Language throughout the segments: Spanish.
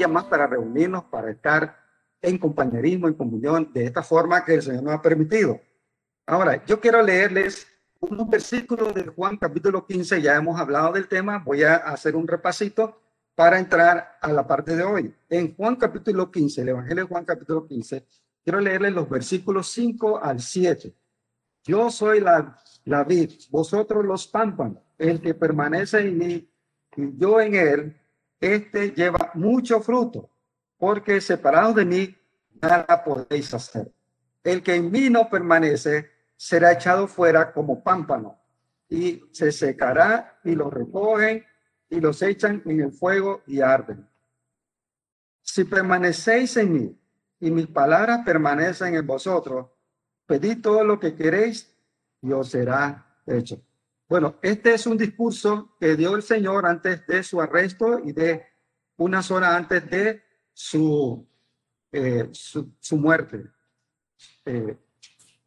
día más para reunirnos, para estar en compañerismo, en comunión, de esta forma que el Señor nos ha permitido. Ahora, yo quiero leerles unos versículos de Juan capítulo 15, ya hemos hablado del tema, voy a hacer un repasito para entrar a la parte de hoy. En Juan capítulo 15, el Evangelio de Juan capítulo 15, quiero leerles los versículos 5 al 7. Yo soy la, la vid, vosotros los pámpanos, el que permanece en mí y yo en él, este lleva mucho fruto, porque separado de mí nada podéis hacer. El que en mí no permanece será echado fuera como pámpano y se secará y lo recogen y los echan en el fuego y arden. Si permanecéis en mí y mis palabras permanecen en vosotros, pedid todo lo que queréis y os será hecho. Bueno, este es un discurso que dio el Señor antes de su arresto y de unas horas antes de su, eh, su, muerte. Eh,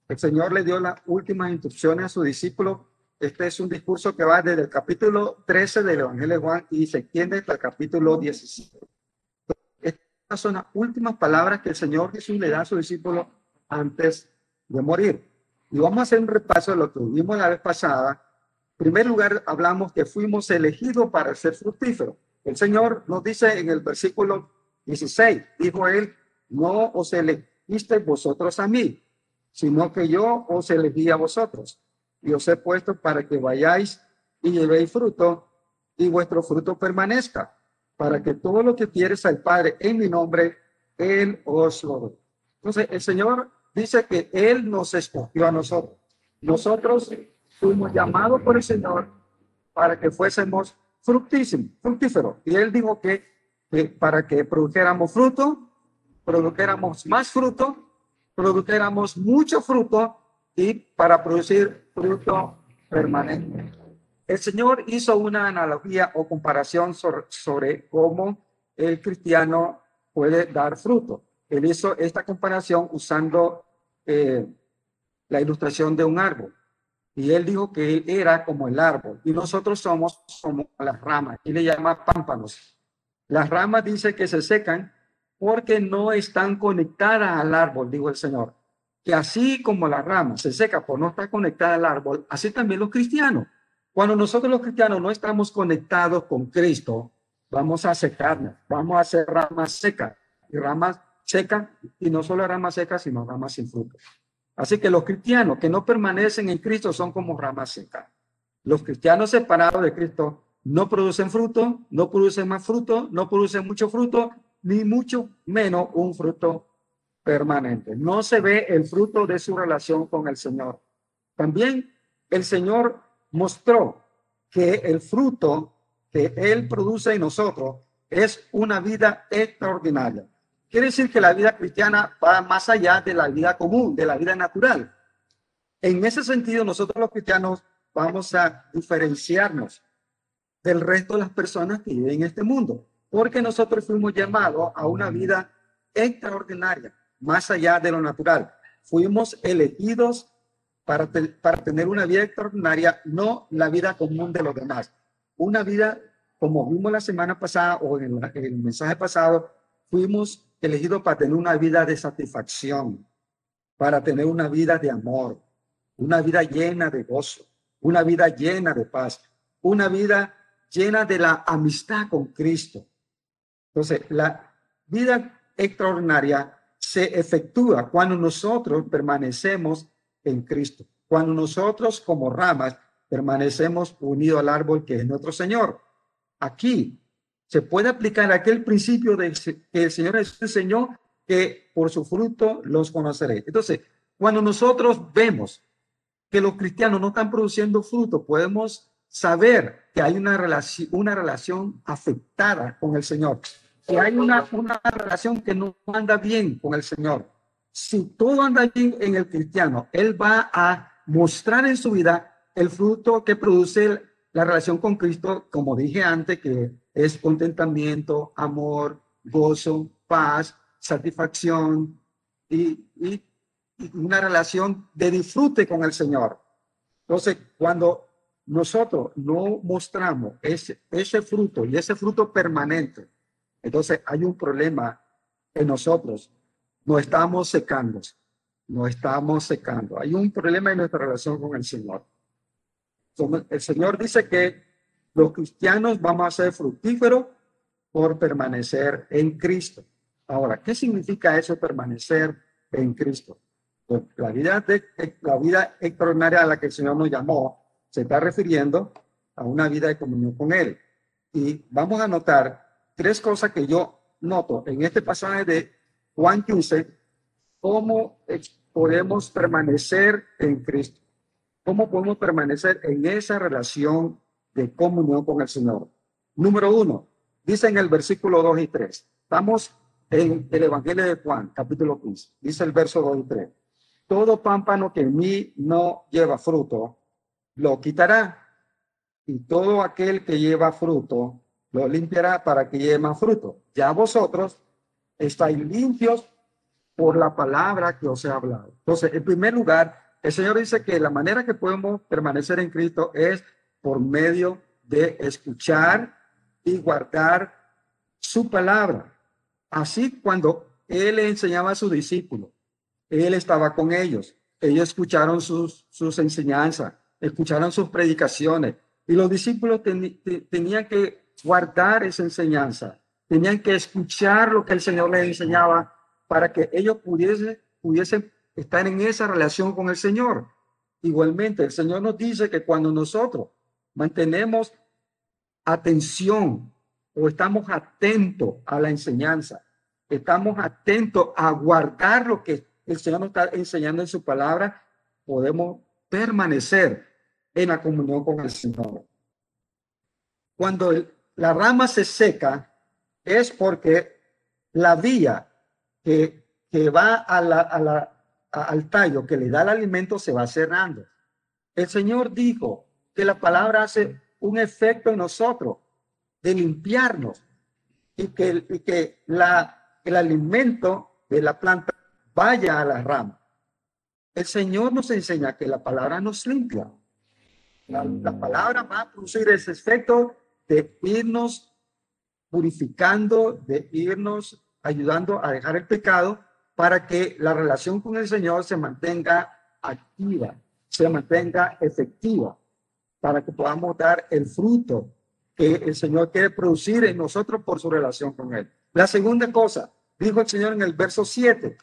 el Señor le dio las últimas instrucciones a su discípulo. Este es un discurso que va desde el capítulo 13 del Evangelio de Juan y se extiende hasta el capítulo 17. Estas son las últimas palabras que el Señor Jesús le da a su discípulo antes de morir. Y vamos a hacer un repaso de lo que vimos la vez pasada. Primer lugar, hablamos que fuimos elegidos para ser fructíferos. El Señor nos dice en el versículo 16, dijo él, no os elegiste vosotros a mí, sino que yo os elegí a vosotros y os he puesto para que vayáis y llevéis fruto y vuestro fruto permanezca, para que todo lo que quieres al Padre en mi nombre, Él os lo dé. Entonces, el Señor dice que Él nos escogió a nosotros. Nosotros fuimos llamados por el Señor para que fuésemos fructísimos, fructíferos. Y Él dijo que, para que produjéramos fruto, produjéramos más fruto produjéramos mucho fruto y para producir fruto permanente. El Señor hizo una analogía o comparación sobre, cómo el cristiano puede dar fruto. Él hizo esta comparación usando eh, la ilustración de un árbol. Y él dijo que él era como el árbol y nosotros somos como las ramas. Y le llama pámpanos. Las ramas dice que se secan porque no están conectadas al árbol, dijo el Señor. Que así como la rama se seca por no estar conectada al árbol, así también los cristianos. Cuando nosotros los cristianos no estamos conectados con Cristo, vamos a secarnos, vamos a ser ramas secas y ramas secas, y no solo ramas secas, sino ramas sin fruto. Así que los cristianos que no permanecen en Cristo son como ramas secas. Los cristianos separados de Cristo no producen fruto, no producen más fruto, no producen mucho fruto ni mucho menos un fruto permanente. No se ve el fruto de su relación con el Señor. También el Señor mostró que el fruto que Él produce en nosotros es una vida extraordinaria. Quiere decir que la vida cristiana va más allá de la vida común, de la vida natural. En ese sentido, nosotros los cristianos vamos a diferenciarnos del resto de las personas que viven en este mundo porque nosotros fuimos llamados a una vida extraordinaria, más allá de lo natural. Fuimos elegidos para, para tener una vida extraordinaria, no la vida común de los demás. Una vida, como vimos la semana pasada o en el, el mensaje pasado, fuimos elegidos para tener una vida de satisfacción, para tener una vida de amor, una vida llena de gozo, una vida llena de paz, una vida llena de la amistad con Cristo, entonces, la vida extraordinaria se efectúa cuando nosotros permanecemos en Cristo, cuando nosotros como ramas permanecemos unidos al árbol que es nuestro Señor. Aquí se puede aplicar aquel principio de que el Señor enseñó que por su fruto los conoceré. Entonces, cuando nosotros vemos que los cristianos no están produciendo fruto, podemos saber que hay una relación, una relación afectada con el Señor si hay una, una relación que no anda bien con el Señor, si todo anda bien en el cristiano, Él va a mostrar en su vida el fruto que produce la relación con Cristo, como dije antes, que es contentamiento, amor, gozo, paz, satisfacción y, y, una relación de disfrute con el Señor. Entonces, cuando nosotros no mostramos ese, ese fruto y ese fruto permanente, Entonces hay un problema en nosotros. No estamos secando, no estamos secando. Hay un problema en nuestra relación con el Señor. El Señor dice que los cristianos vamos a ser fructíferos por permanecer en Cristo. Ahora, ¿qué significa eso permanecer en Cristo? Pues la vida, de, la vida extraordinaria a la que el Señor nos llamó se está refiriendo a una vida de comunión con Él. Y vamos a notar tres cosas que yo noto en este pasaje de Juan 15, cómo podemos permanecer en Cristo, cómo podemos permanecer en esa relación de comunión con el Señor. Número uno, dice en el versículo 2 y 3, estamos en el Evangelio de Juan, capítulo 15, dice el verso 2 y 3, todo pámpano que en mí no lleva fruto, lo quitará, y todo aquel que lleva fruto, lo limpiará para que lleve más fruto. Ya vosotros estáis limpios por la palabra que os he hablado. Entonces, en primer lugar, el Señor dice que la manera que podemos permanecer en Cristo es por medio de escuchar y guardar su palabra. Así cuando Él enseñaba a sus discípulos, Él estaba con ellos. Ellos escucharon sus, sus enseñanzas, escucharon sus predicaciones. Y los discípulos tenían que guardar esa enseñanza, tenían que escuchar lo que el Señor les enseñaba para que ellos pudiesen, pudiesen estar en esa relación con el Señor. Igualmente, el Señor nos dice que cuando nosotros mantenemos atención o estamos atentos a la enseñanza, estamos atentos a guardar lo que el Señor nos está enseñando en su palabra, podemos permanecer en la comunión con el Señor. Cuando la rama se seca, es porque la vía que, que va a la, a la, al tallo, que le da el alimento, se va cerrando. El Señor dijo, que la palabra hace un efecto en nosotros de limpiarnos y que, que la, el alimento de la planta vaya a la rama. El Señor nos enseña que la palabra nos limpia. La, la palabra va a producir ese efecto de irnos purificando, de irnos ayudando a dejar el pecado para que la relación con el Señor se mantenga activa, se mantenga efectiva para que podamos dar el fruto que el Señor quiere producir en nosotros por su relación con Él. La segunda cosa, dijo el Señor en el verso 7,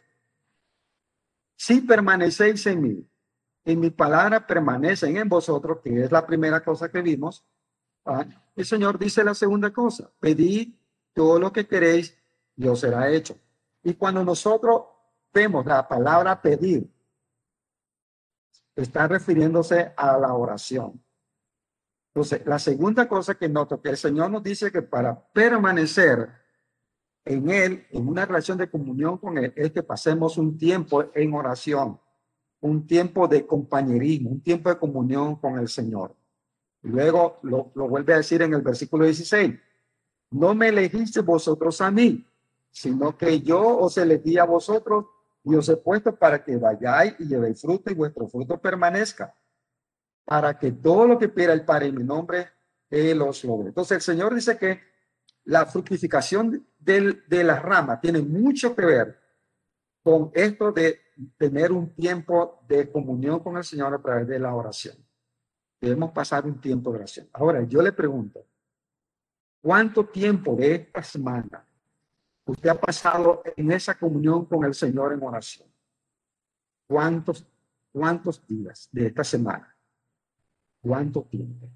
si permanecéis en mí, en mi palabra permanecen en vosotros, que es la primera cosa que vimos, ¿ah? el Señor dice la segunda cosa, pedid todo lo que queréis y os será hecho. Y cuando nosotros vemos la palabra pedir, está refiriéndose a la oración. Entonces, la segunda cosa que noto, que el Señor nos dice que para permanecer en Él, en una relación de comunión con Él, es que pasemos un tiempo en oración, un tiempo de compañerismo, un tiempo de comunión con el Señor. Luego lo, lo vuelve a decir en el versículo 16, no me elegiste vosotros a mí, sino que yo os elegí a vosotros y os he puesto para que vayáis y llevéis fruto y vuestro fruto permanezca para que todo lo que pida el Padre en mi nombre, Él os logre. Entonces el Señor dice que la fructificación del, de la rama tiene mucho que ver con esto de tener un tiempo de comunión con el Señor a través de la oración. Debemos pasar un tiempo de oración. Ahora, yo le pregunto, ¿cuánto tiempo de esta semana usted ha pasado en esa comunión con el Señor en oración? ¿Cuántos, cuántos días de esta semana? ¿Cuánto tiempo?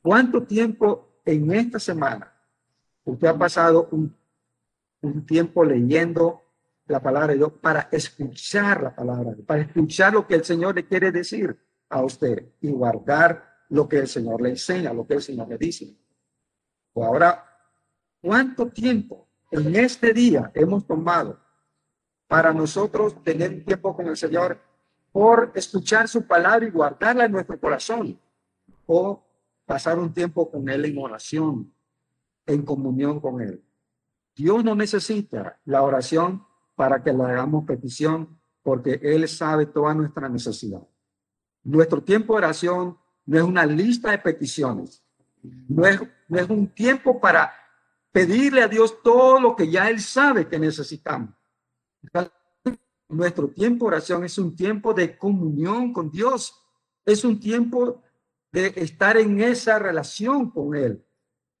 ¿Cuánto tiempo en esta semana usted ha pasado un, un tiempo leyendo la palabra de Dios para escuchar la palabra, para escuchar lo que el Señor le quiere decir a usted y guardar lo que el Señor le enseña, lo que el Señor le dice? O ahora, ¿cuánto tiempo en este día hemos tomado para nosotros tener tiempo con el Señor por escuchar su palabra y guardarla en nuestro corazón, o pasar un tiempo con Él en oración, en comunión con Él. Dios no necesita la oración para que le hagamos petición, porque Él sabe toda nuestra necesidad. Nuestro tiempo de oración no es una lista de peticiones, no es, no es un tiempo para pedirle a Dios todo lo que ya Él sabe que necesitamos. Nuestro tiempo de oración es un tiempo de comunión con Dios, es un tiempo de estar en esa relación con Él.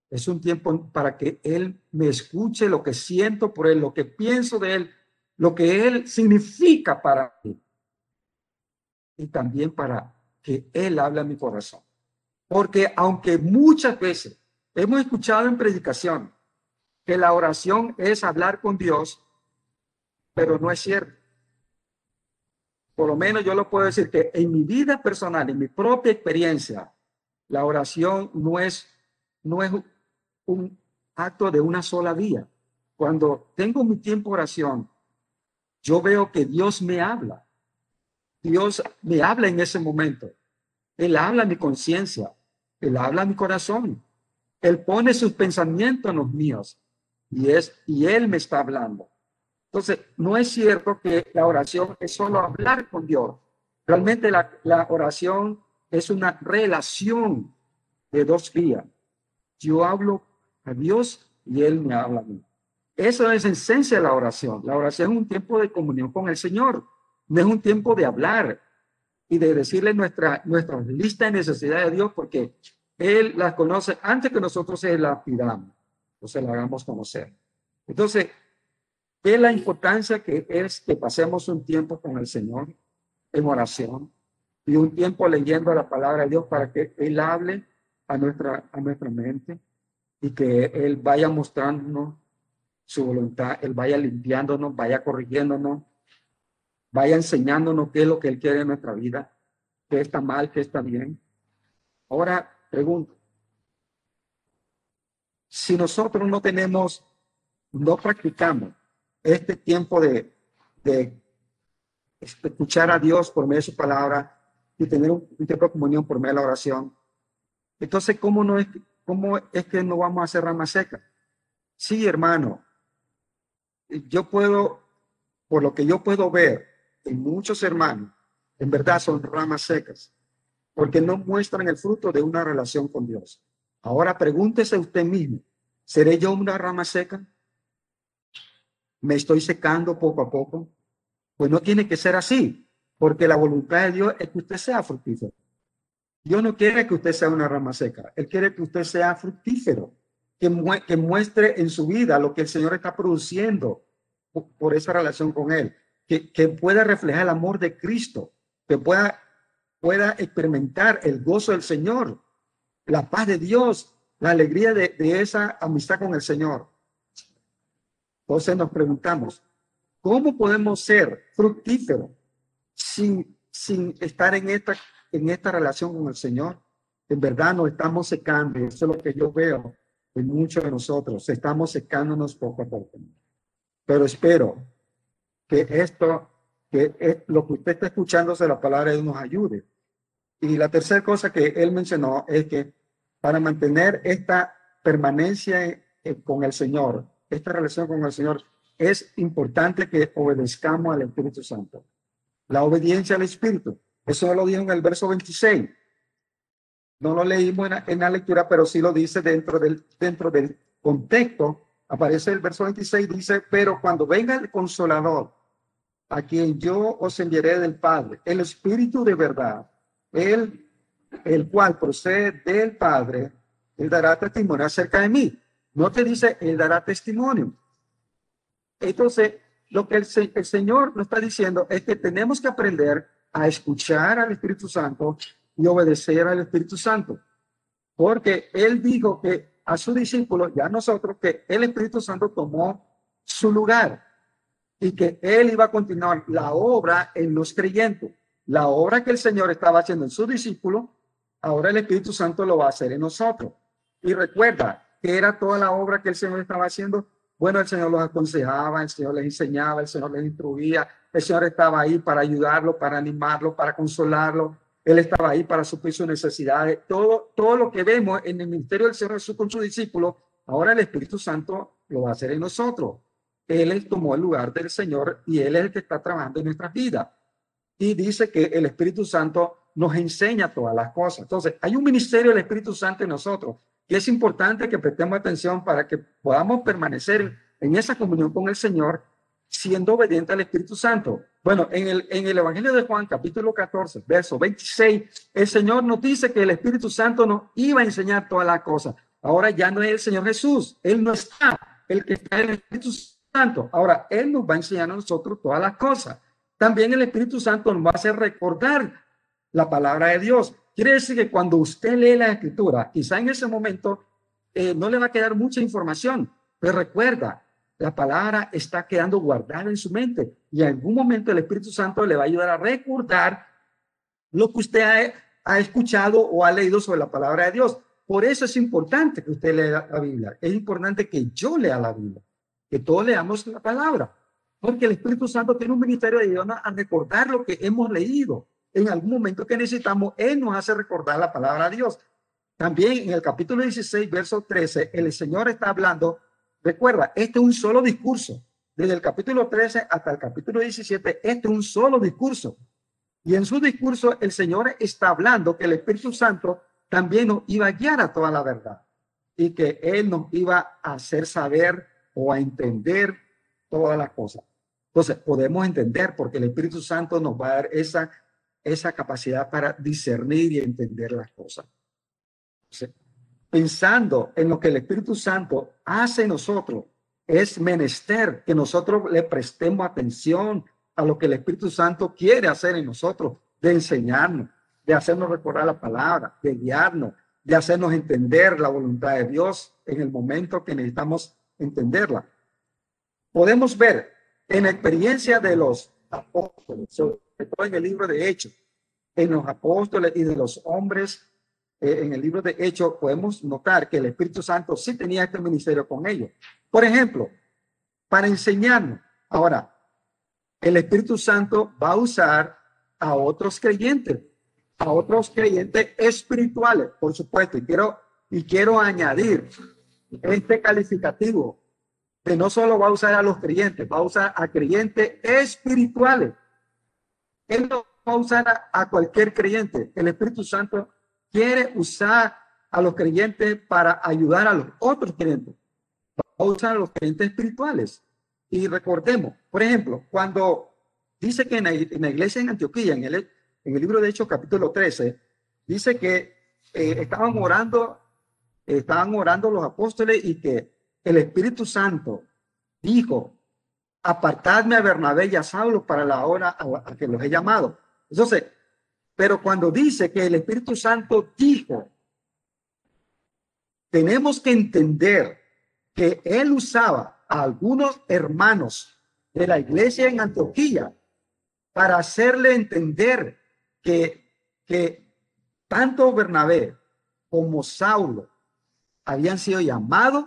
Es un tiempo para que Él me escuche lo que siento por Él, lo que pienso de Él, lo que Él significa para mí. Y también para que Él hable a mi corazón. Porque aunque muchas veces hemos escuchado en predicación que la oración es hablar con Dios, pero no es cierto. Por lo menos yo lo puedo decir que en mi vida personal, en mi propia experiencia, la oración no es, no es un acto de una sola vía. Cuando tengo mi tiempo de oración, yo veo que Dios me habla. Dios me habla en ese momento. Él habla mi conciencia. Él habla mi corazón. Él pone sus pensamientos en los míos. Y, es, y Él me está hablando. Entonces, no es cierto que la oración es solo hablar con Dios. Realmente la, oración es una relación de dos vías. Yo hablo a Dios y Él me habla a mí. Eso es en esencia de la oración. La oración es un tiempo de comunión con el Señor. No es un tiempo de hablar y de decirle nuestra, nuestra lista de necesidades de Dios porque Él las conoce antes que nosotros se las pidamos o se la hagamos conocer. Entonces, ¿qué es la importancia que es que pasemos un tiempo con el Señor en oración y un tiempo leyendo la palabra de Dios para que Él hable a nuestra, a nuestra mente? y que Él vaya mostrándonos su voluntad, Él vaya limpiándonos, vaya corrigiéndonos, vaya enseñándonos qué es lo que Él quiere en nuestra vida, qué está mal, qué está bien. Ahora pregunto, si nosotros no tenemos, no practicamos este tiempo de, de escuchar a Dios por medio de su palabra y tener un, tiempo de comunión por medio de la oración, entonces, ¿cómo no es, ¿cómo es que no vamos a hacer rama seca? Sí, hermano, yo puedo, por lo que yo puedo ver en muchos hermanos, en verdad son ramas secas, porque no muestran el fruto de una relación con Dios. Ahora pregúntese usted mismo, ¿seré yo una rama seca? ¿Me estoy secando poco a poco? Pues no tiene que ser así, porque la voluntad de Dios es que usted sea fructífero. Dios no quiere que usted sea una rama seca. Él quiere que usted sea fructífero, que, muestre en su vida lo que el Señor está produciendo por, esa relación con Él, que, pueda reflejar el amor de Cristo, que pueda, pueda experimentar el gozo del Señor, la paz de Dios, la alegría de, de esa amistad con el Señor. Entonces nos preguntamos, ¿cómo podemos ser fructíferos sin, sin estar en esta en esta relación con el Señor, en verdad nos estamos secando. Eso es lo que yo veo en muchos de nosotros. Estamos secándonos poco a poco. Pero espero que esto, que es lo que usted está escuchando de la palabra de nos ayude. Y la tercera cosa que él mencionó es que para mantener esta permanencia con el Señor, esta relación con el Señor, es importante que obedezcamos al Espíritu Santo. La obediencia al Espíritu eso lo dijo en el verso 26. No lo leímos en, la lectura, pero sí lo dice dentro del, dentro del contexto. Aparece el verso 26, dice, pero cuando venga el consolador, a quien yo os enviaré del Padre, el Espíritu de verdad, él, el cual procede del Padre, él dará testimonio acerca de mí. No te dice, él dará testimonio. Entonces, lo que el, Señor nos está diciendo es que tenemos que aprender a escuchar al Espíritu Santo y obedecer al Espíritu Santo. Porque él dijo que a sus discípulos, ya nosotros, que el Espíritu Santo tomó su lugar y que él iba a continuar la obra en los creyentes. La obra que el Señor estaba haciendo en sus discípulos, ahora el Espíritu Santo lo va a hacer en nosotros. Y recuerda que era toda la obra que el Señor estaba haciendo. Bueno, el Señor los aconsejaba, el Señor les enseñaba, el Señor les instruía, el Señor estaba ahí para ayudarlo, para animarlo, para consolarlo. Él estaba ahí para suplir sus necesidades. Todo, todo lo que vemos en el ministerio del Señor Jesús con sus discípulos, ahora el Espíritu Santo lo va a hacer en nosotros. Él tomó el lugar del Señor y Él es el que está trabajando en nuestras vidas. Y dice que el Espíritu Santo nos enseña todas las cosas. Entonces, hay un ministerio del Espíritu Santo en nosotros. Que es importante que prestemos atención para que podamos permanecer en esa comunión con el Señor siendo obediente al Espíritu Santo. Bueno, en el, en el Evangelio de Juan, capítulo 14, verso 26, el Señor nos dice que el Espíritu Santo nos iba a enseñar todas las cosas. Ahora ya no es el Señor Jesús, Él no está, el que está en el Espíritu Santo. Ahora Él nos va a enseñar a nosotros todas las cosas. También el Espíritu Santo nos va a hacer recordar la palabra de Dios. Quiere decir que cuando usted lee la escritura, quizá en ese momento eh, no le va a quedar mucha información, pero recuerda, la palabra está quedando guardada en su mente y en algún momento el Espíritu Santo le va a ayudar a recordar lo que usted ha, escuchado o ha leído sobre la palabra de Dios. Por eso es importante que usted lea la Biblia. Es importante que yo lea la Biblia, que todos leamos la palabra, porque el Espíritu Santo tiene un ministerio de Dios a recordar lo que hemos leído. En algún momento que necesitamos, Él nos hace recordar la palabra de Dios. También en el capítulo 16, verso 13, el Señor está hablando Recuerda, este es un solo discurso. Desde el capítulo 13 hasta el capítulo 17, este es un solo discurso. Y en su discurso el Señor está hablando que el Espíritu Santo también nos iba a guiar a toda la verdad y que Él nos iba a hacer saber o a entender todas las cosas. Entonces, podemos entender porque el Espíritu Santo nos va a dar esa, esa capacidad para discernir y entender las cosas pensando en lo que el Espíritu Santo hace en nosotros, es menester que nosotros le prestemos atención a lo que el Espíritu Santo quiere hacer en nosotros, de enseñarnos, de hacernos recordar la palabra, de guiarnos, de hacernos entender la voluntad de Dios en el momento que necesitamos entenderla. Podemos ver en la experiencia de los apóstoles, en el libro de Hechos, en los apóstoles y de los hombres eh, en el libro de Hechos podemos notar que el Espíritu Santo sí tenía este ministerio con ellos. Por ejemplo, para enseñarnos. Ahora, el Espíritu Santo va a usar a otros creyentes, a otros creyentes espirituales, por supuesto. Y quiero, y quiero añadir este calificativo que no solo va a usar a los creyentes, va a usar a creyentes espirituales. Él no va a usar a, a cualquier creyente. El Espíritu Santo quiere usar a los creyentes para ayudar a los otros creyentes. Va a usar a los creyentes espirituales. Y recordemos, por ejemplo, cuando dice que en la, iglesia en Antioquía, en el, en el libro de Hechos capítulo 13, dice que eh, estaban orando, estaban orando los apóstoles y que el Espíritu Santo dijo, apartadme a Bernabé y a Saulo para la hora a que los he llamado. Entonces, pero cuando dice que el Espíritu Santo dijo, tenemos que entender que él usaba a algunos hermanos de la iglesia en Antioquía para hacerle entender que, que tanto Bernabé como Saulo habían sido llamados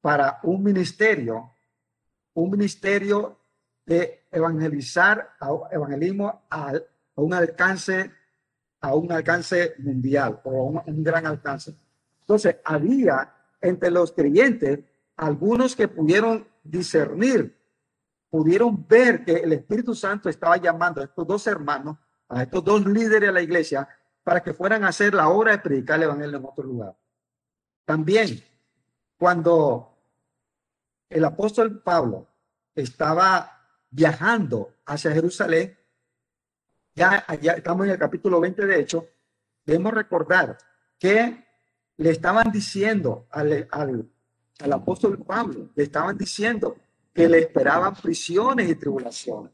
para un ministerio, un ministerio de evangelizar, evangelismo al a un alcance, a un alcance mundial o a un, gran alcance. Entonces, había entre los creyentes algunos que pudieron discernir, pudieron ver que el Espíritu Santo estaba llamando a estos dos hermanos, a estos dos líderes de la iglesia, para que fueran a hacer la obra de predicar el Evangelio en otro lugar. También, cuando el apóstol Pablo estaba viajando hacia Jerusalén, ya, estamos en el capítulo 20 de hecho, debemos recordar que le estaban diciendo al, apóstol Pablo, le estaban diciendo que le esperaban prisiones y tribulaciones.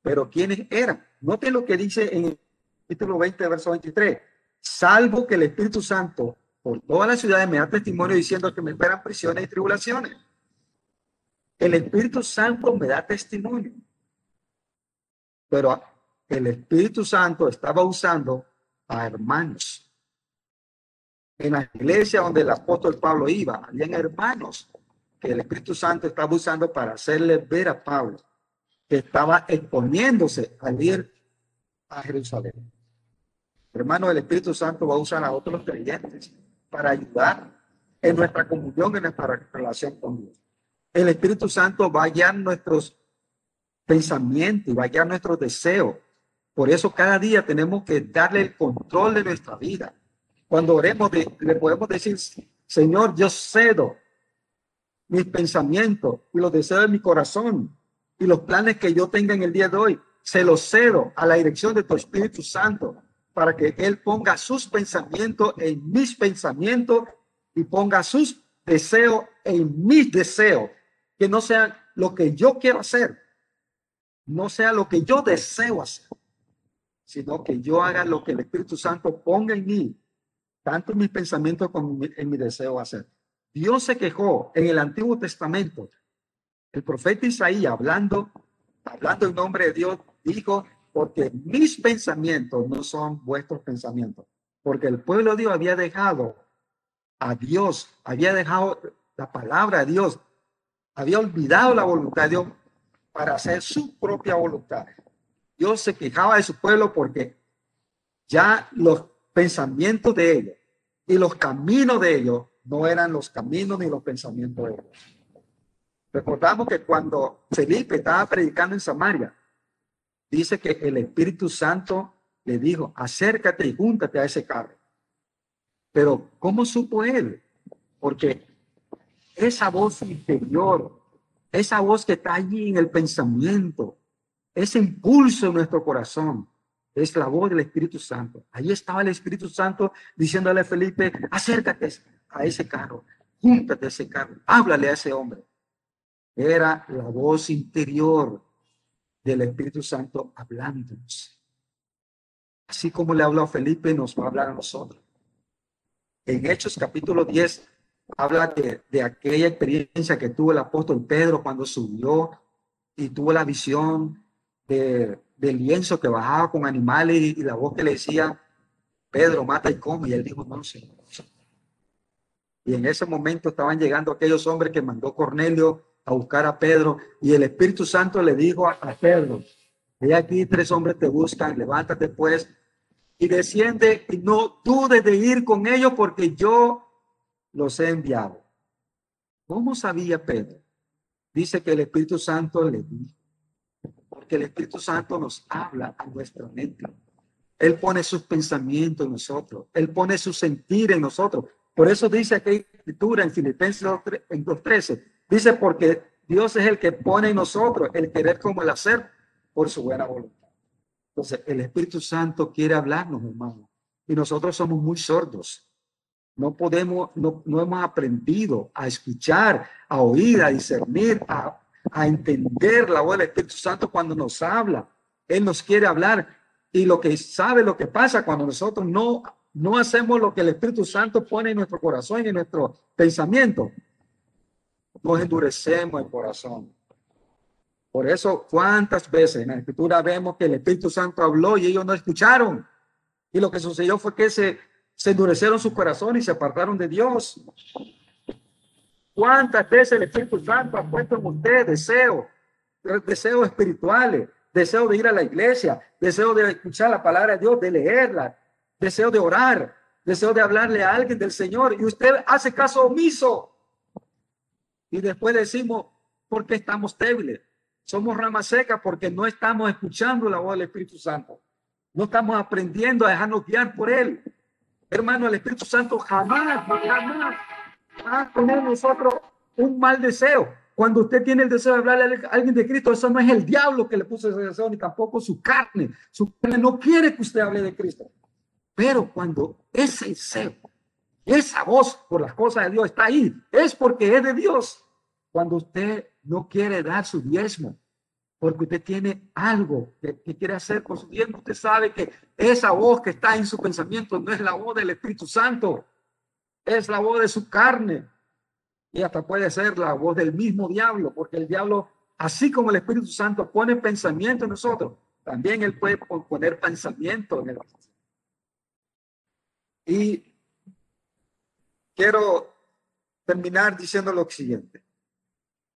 Pero ¿quiénes eran? Noten lo que dice en el capítulo 20, verso 23. Salvo que el Espíritu Santo por toda la ciudad me da testimonio diciendo que me esperan prisiones y tribulaciones. El Espíritu Santo me da testimonio. Pero el Espíritu Santo estaba usando a hermanos. En la iglesia donde el apóstol Pablo iba, habían hermanos que el Espíritu Santo estaba usando para hacerle ver a Pablo que estaba exponiéndose al ir a Jerusalén. Hermano, el Espíritu Santo va a usar a otros creyentes para ayudar en nuestra comunión, en nuestra relación con Dios. El Espíritu Santo va a nuestros pensamientos y va a nuestros deseos por eso cada día tenemos que darle el control de nuestra vida Cuando oremos, le podemos decir, Señor, yo cedo mis pensamientos y los deseos de mi corazón y los planes que yo tenga en el día de hoy. Se los cedo a la dirección de tu Espíritu Santo para que Él ponga sus pensamientos en mis pensamientos y ponga sus deseos en mis deseos. Que no sean lo que yo quiero hacer, no sea lo que yo deseo hacer, sino que yo haga lo que el Espíritu Santo ponga en mí, tanto en mis pensamientos como en mi deseo hacer. Dios se quejó en el Antiguo Testamento. El profeta Isaías, hablando, hablando en nombre de Dios, dijo, porque mis pensamientos no son vuestros pensamientos, porque el pueblo de Dios había dejado a Dios, había dejado la palabra de Dios, había olvidado la voluntad de Dios para hacer su propia voluntad. Dios se quejaba de su pueblo porque ya los pensamientos de ellos y los caminos de ellos no eran los caminos ni los pensamientos de ellos. Recordamos que cuando Felipe estaba predicando en Samaria, dice que el Espíritu Santo le dijo, acércate y júntate a ese carro. Pero ¿cómo supo él? Porque esa voz interior, esa voz que está allí en el pensamiento, ese impulso en nuestro corazón, es la voz del Espíritu Santo. Ahí estaba el Espíritu Santo diciéndole a Felipe, acércate a ese carro, júntate ese carro, háblale a ese hombre. Era la voz interior del Espíritu Santo hablándonos. Así como le habló a Felipe, nos va a hablar a nosotros. En Hechos capítulo 10 habla de, de aquella experiencia que tuvo el apóstol Pedro cuando subió y tuvo la visión de, del lienzo que bajaba con animales y, la voz que le decía, Pedro, mata y come. Y él dijo, no, sé Y en ese momento estaban llegando aquellos hombres que mandó Cornelio a buscar a Pedro y el Espíritu Santo le dijo a, a Pedro, he aquí tres hombres te buscan, levántate pues y desciende y no dudes de ir con ellos porque yo los he enviado. ¿Cómo sabía Pedro? Dice que el Espíritu Santo le dijo, porque el Espíritu Santo nos habla a nuestra mente. Él pone sus pensamientos en nosotros, Él pone su sentir en nosotros. Por eso dice aquí escritura en Filipenses 2.13, dice porque Dios es el que pone en nosotros el querer como el hacer por su buena voluntad. Entonces, el Espíritu Santo quiere hablarnos, hermano, y nosotros somos muy sordos. No podemos, no, no hemos aprendido a escuchar, a oír, a discernir, a, a entender la voz del Espíritu Santo cuando nos habla. Él nos quiere hablar y lo que sabe lo que pasa cuando nosotros no, no hacemos lo que el Espíritu Santo pone en nuestro corazón y en nuestro pensamiento. Nos endurecemos el corazón. Por eso, ¿cuántas veces en la escritura vemos que el Espíritu Santo habló y ellos no escucharon? Y lo que sucedió fue que se, se endurecieron su corazón y se apartaron de Dios. ¿Cuántas veces el Espíritu Santo ha puesto en usted deseo, deseos espirituales, deseo de ir a la iglesia, deseo de escuchar la palabra de Dios, de leerla, deseo de orar, deseo de hablarle a alguien del Señor y usted hace caso omiso? Y después decimos, ¿por qué estamos débiles? Somos rama seca porque no estamos escuchando la voz del Espíritu Santo. No estamos aprendiendo a dejarnos guiar por Él. Hermano, el Espíritu Santo jamás, jamás va a poner nosotros un mal deseo. Cuando usted tiene el deseo de hablarle a alguien de Cristo, eso no es el diablo que le puso ese deseo, ni tampoco su carne. Su carne no quiere que usted hable de Cristo. Pero cuando ese deseo, esa voz por las cosas de Dios está ahí, es porque es de Dios. Cuando usted no quiere dar su diezmo porque usted tiene algo que, quiere hacer con su diezmo. Usted sabe que esa voz que está en su pensamiento no es la voz del Espíritu Santo, es la voz de su carne. Y hasta puede ser la voz del mismo diablo, porque el diablo, así como el Espíritu Santo pone pensamiento en nosotros, también él puede poner pensamiento en el Y quiero terminar diciendo lo siguiente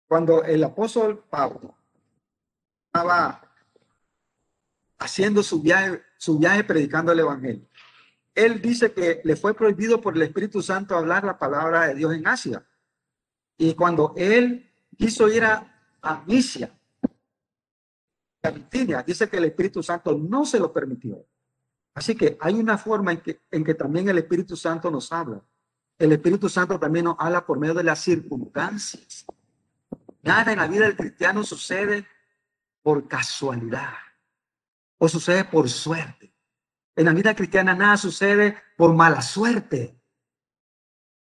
cuando el apóstol Pablo estaba haciendo su viaje, su viaje predicando el evangelio, él dice que le fue prohibido por el Espíritu Santo hablar la palabra de Dios en Asia. Y cuando él quiso ir a, a Misia, a Bitinia, dice que el Espíritu Santo no se lo permitió. Así que hay una forma en que, en que también el Espíritu Santo nos habla. El Espíritu Santo también nos habla por medio de las circunstancias. Nada en la vida del cristiano sucede por casualidad o sucede por suerte. En la vida cristiana nada sucede por mala suerte.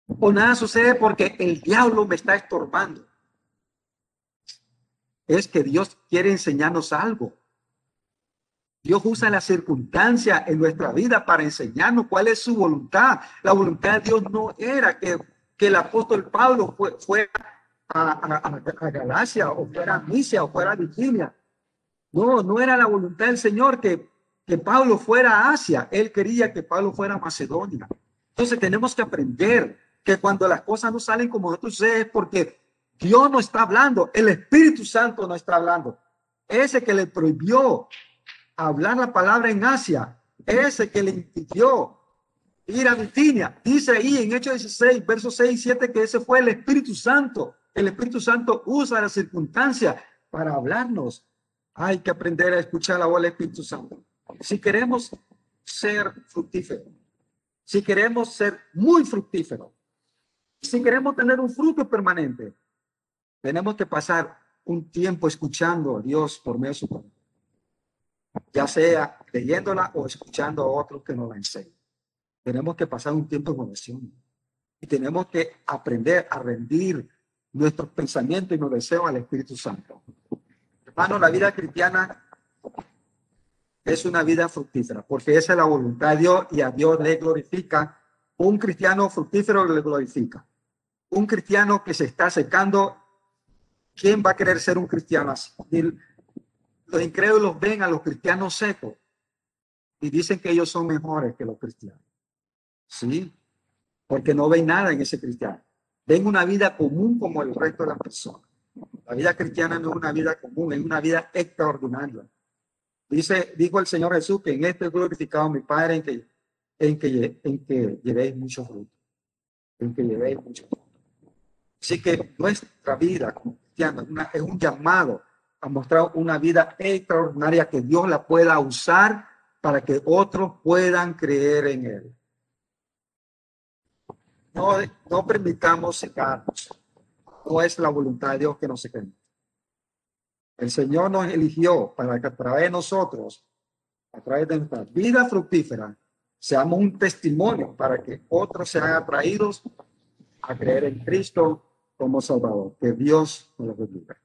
O nada sucede porque el diablo me está estorbando. Es que Dios quiere enseñarnos algo. Dios usa la circunstancia en nuestra vida para enseñarnos cuál es su voluntad. La voluntad de Dios no era que, que el apóstol Pablo fuera a, a, Galacia o fuera a Misia o fuera a Virginia. No, no era la voluntad del Señor que, que Pablo fuera a Asia. Él quería que Pablo fuera Macedonia. Entonces tenemos que aprender que cuando las cosas no salen como nosotros es porque Dios no está hablando, el Espíritu Santo no está hablando. Ese que le prohibió hablar la palabra en Asia, ese que le impidió ir a Bitinia, dice ahí en Hechos 16, versos 6 y 7 que ese fue el Espíritu Santo. El Espíritu Santo usa la circunstancia para hablarnos. Hay que aprender a escuchar la voz del Espíritu Santo. Si queremos ser fructíferos, si queremos ser muy fructíferos, si queremos tener un fruto permanente, tenemos que pasar un tiempo escuchando a Dios por medio de su palabra. Ya sea leyéndola o escuchando a otros que nos la enseñen. Tenemos que pasar un tiempo en oración. Y tenemos que aprender a rendir nuestros pensamientos y nos deseos al Espíritu Santo. Hermano, la vida cristiana es una vida fructífera, porque esa es la voluntad de Dios y a Dios le glorifica. Un cristiano fructífero le glorifica. Un cristiano que se está secando, ¿quién va a querer ser un cristiano así? los incrédulos ven a los cristianos secos y dicen que ellos son mejores que los cristianos. Sí, porque no ven nada en ese cristiano. Ven una vida común como el resto de las personas. La vida cristiana no es una vida común, es una vida extraordinaria. Dice, dijo el Señor Jesús que en esto he glorificado mi Padre en que, en que, en que llevéis mucho fruto. En que llevéis mucho fruto. Así que nuestra vida como cristiana es un llamado a mostrar una vida extraordinaria que Dios la pueda usar para que otros puedan creer en Él. No, no permitamos secarnos. No es la voluntad de Dios que nos sequemos. El Señor nos eligió para que a través de nosotros, a través de nuestra vida fructífera, seamos un testimonio para que otros sean atraídos a creer en Cristo como Salvador. Que Dios nos lo bendiga.